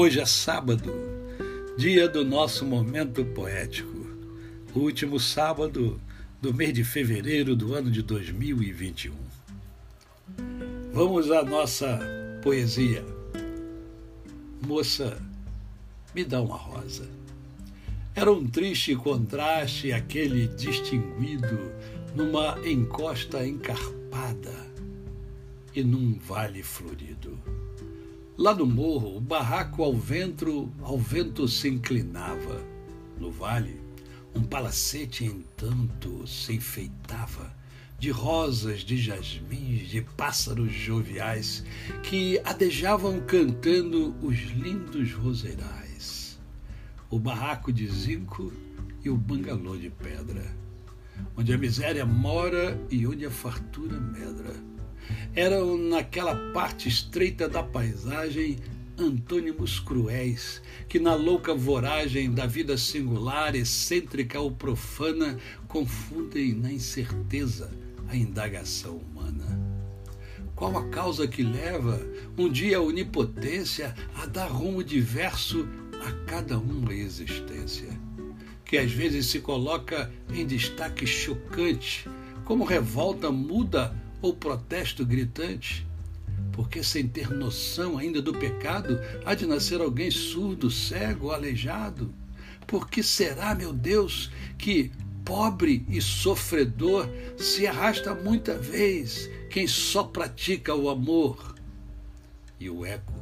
Hoje é sábado, dia do nosso momento poético, o último sábado do mês de fevereiro do ano de 2021. Vamos à nossa poesia. Moça, me dá uma rosa. Era um triste contraste aquele distinguido numa encosta encarpada e num vale florido. Lá no morro, o barraco ao vento, ao vento se inclinava. No vale, um palacete entanto se enfeitava de rosas, de jasmins, de pássaros joviais que adejavam cantando os lindos roseirais. O barraco de zinco e o bangalô de pedra, onde a miséria mora e onde a fartura medra eram naquela parte estreita da paisagem antônimos cruéis, que na louca voragem da vida singular, excêntrica ou profana, confundem na incerteza a indagação humana. Qual a causa que leva um dia a onipotência a dar rumo diverso a cada uma existência? Que às vezes se coloca em destaque chocante, como revolta muda ou protesto gritante? Porque sem ter noção ainda do pecado, há de nascer alguém surdo, cego, aleijado? Por que será, meu Deus, que pobre e sofredor se arrasta muita vez quem só pratica o amor? E o eco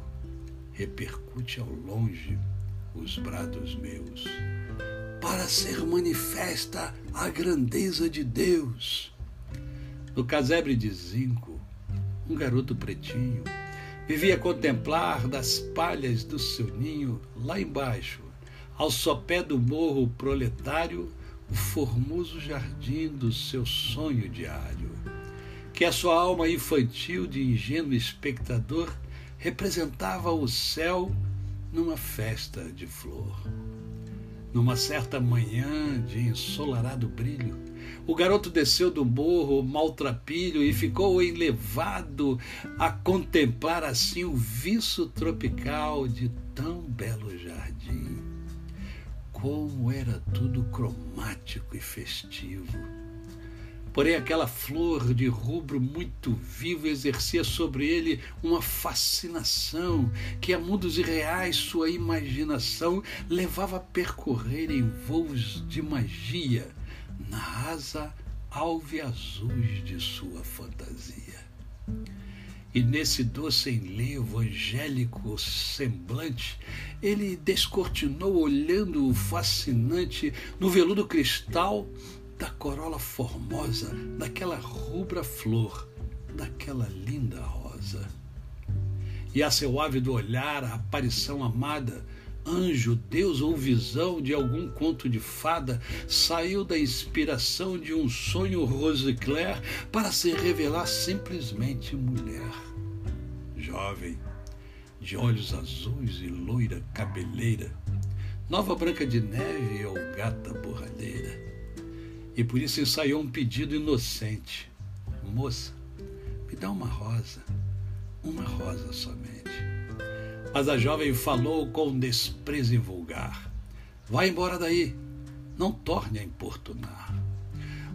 repercute ao longe os brados meus, para ser manifesta a grandeza de Deus no casebre de zinco, um garoto pretinho vivia a contemplar das palhas do seu ninho, lá embaixo, ao sopé do morro proletário, o formoso jardim do seu sonho diário, que a sua alma infantil de ingênuo espectador representava o céu numa festa de flor. Numa certa manhã de ensolarado brilho, o garoto desceu do morro maltrapilho e ficou enlevado a contemplar assim o viço tropical de tão belo jardim. Como era tudo cromático e festivo. Porém, aquela flor de rubro muito vivo exercia sobre ele uma fascinação que, a mundos irreais, sua imaginação levava a percorrer em voos de magia na asa alve azuis de sua fantasia. E nesse doce enlevo angélico semblante, ele descortinou olhando o fascinante no veludo cristal da corola formosa, daquela rubra flor, daquela linda rosa. E a seu ávido olhar, a aparição amada, anjo, Deus ou visão de algum conto de fada saiu da inspiração de um sonho Rosicler para se revelar simplesmente mulher. Jovem, de olhos azuis e loira cabeleira, nova branca de neve ou gata borralheira. E por isso ensaiou um pedido inocente: Moça, me dá uma rosa, uma rosa somente. Mas a jovem falou com desprezo vulgar: Vá embora daí, não torne a importunar.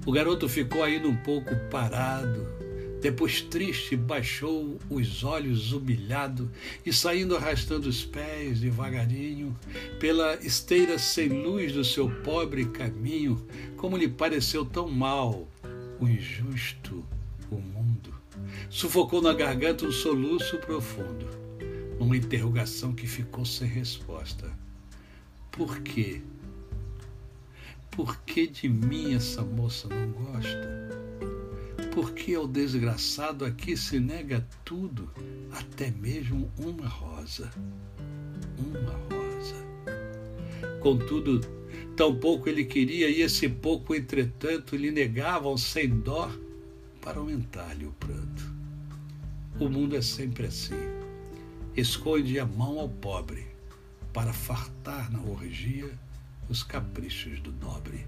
O garoto ficou ainda um pouco parado, depois triste, baixou os olhos humilhado e saindo arrastando os pés devagarinho pela esteira sem luz do seu pobre caminho, como lhe pareceu tão mal o injusto o mundo. Sufocou na garganta um soluço profundo numa interrogação que ficou sem resposta. Por quê? Por que de mim essa moça não gosta? Por que ao desgraçado aqui se nega tudo, até mesmo uma rosa? Uma rosa. Contudo, tão pouco ele queria, e esse pouco, entretanto, lhe negavam sem dó para aumentar-lhe o pranto. O mundo é sempre assim esconde a mão ao pobre, para fartar na orgia os caprichos do nobre.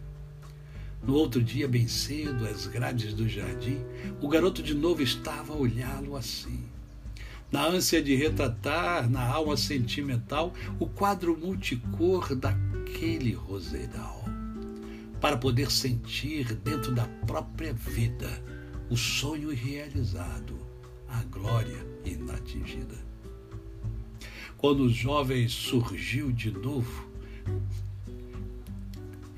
No outro dia, bem cedo, às grades do jardim, o garoto de novo estava a olhá-lo assim. na ânsia de retratar na alma sentimental o quadro multicor daquele roseiral, para poder sentir dentro da própria vida o sonho realizado, a glória inatingida. Quando o jovem surgiu de novo,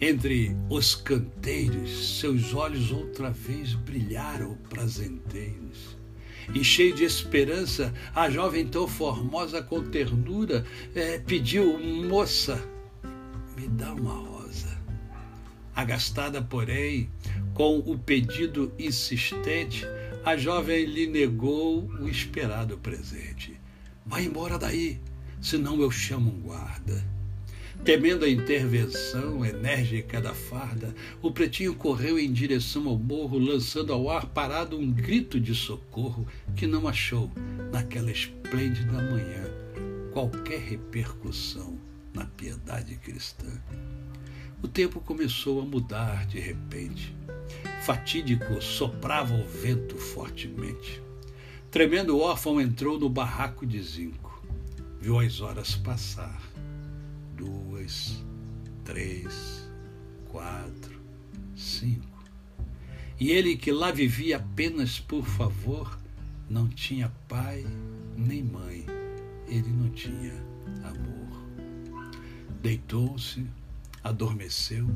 entre os canteiros, seus olhos outra vez brilharam prazenteiros. E cheio de esperança, a jovem tão formosa com ternura é, pediu: Moça, me dá uma rosa. Agastada, porém, com o pedido insistente, a jovem lhe negou o esperado presente. Vai embora daí, senão eu chamo um guarda. Temendo a intervenção enérgica da farda, o pretinho correu em direção ao morro, lançando ao ar parado um grito de socorro que não achou, naquela esplêndida manhã, qualquer repercussão na piedade cristã. O tempo começou a mudar de repente. Fatídico soprava o vento fortemente. Tremendo órfão entrou no barraco de zinco. Viu as horas passar duas, três, quatro, cinco. E ele que lá vivia apenas por favor, não tinha pai nem mãe, ele não tinha amor. Deitou-se, adormeceu,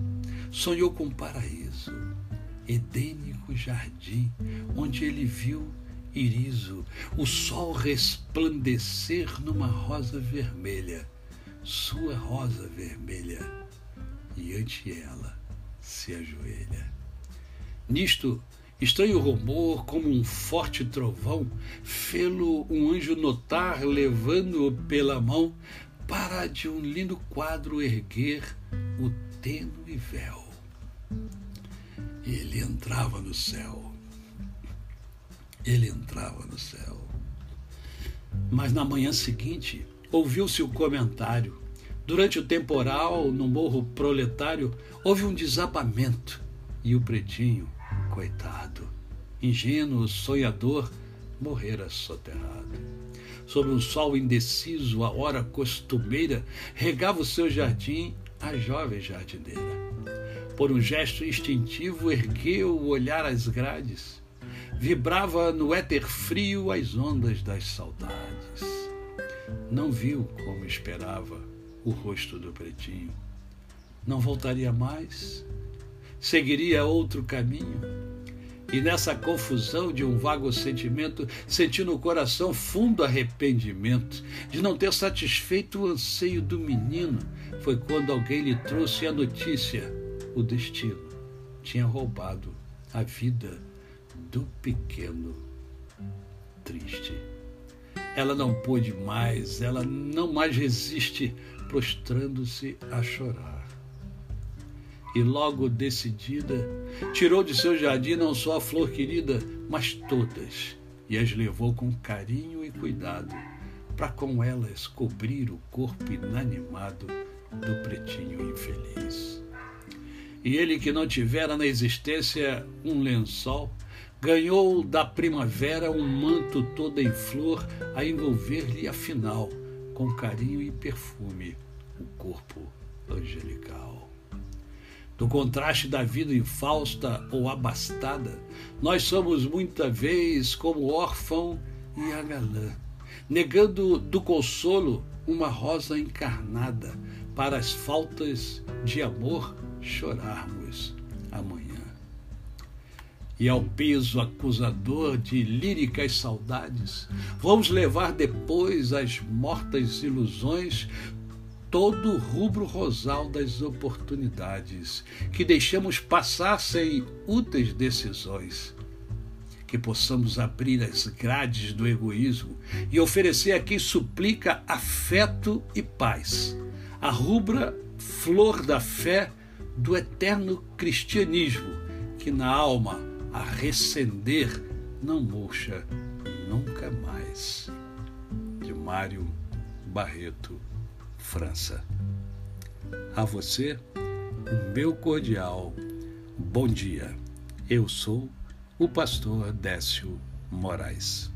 sonhou com um paraíso, edênico jardim, onde ele viu iriso, o sol resplandecer numa rosa vermelha sua rosa vermelha, e ante ela se ajoelha. Nisto, estranho rumor, como um forte trovão, fê-lo um anjo notar, levando-o pela mão, para de um lindo quadro erguer o tênue véu. Ele entrava no céu. Ele entrava no céu. Mas na manhã seguinte, ouviu-se o comentário. Durante o temporal, no morro proletário, houve um desabamento. E o pretinho, coitado, ingênuo, sonhador, morrera soterrado. Sob um sol indeciso, a hora costumeira, regava o seu jardim a jovem jardineira. Por um gesto instintivo, ergueu o olhar às grades. Vibrava no éter frio as ondas das saudades não viu como esperava o rosto do pretinho. Não voltaria mais? Seguiria outro caminho? E nessa confusão de um vago sentimento, senti no coração fundo arrependimento de não ter satisfeito o anseio do menino. Foi quando alguém lhe trouxe a notícia: o destino tinha roubado a vida do pequeno triste. Ela não pôde mais, ela não mais resiste, prostrando-se a chorar. E logo decidida, tirou de seu jardim não só a flor querida, mas todas, e as levou com carinho e cuidado, para com elas cobrir o corpo inanimado do pretinho infeliz. E ele que não tivera na existência um lençol, Ganhou da primavera um manto todo em flor a envolver-lhe afinal, com carinho e perfume, o corpo angelical. Do contraste da vida infausta ou abastada, nós somos muita vez como órfão e a galã, negando do consolo uma rosa encarnada para as faltas de amor chorarmos amanhã e ao peso acusador de líricas saudades, vamos levar depois as mortas ilusões todo o rubro rosal das oportunidades que deixamos passar sem úteis decisões. Que possamos abrir as grades do egoísmo e oferecer a quem suplica afeto e paz, a rubra flor da fé do eterno cristianismo, que na alma a recender não murcha nunca mais. De Mário Barreto, França. A você, um meu cordial bom dia. Eu sou o pastor Décio Moraes.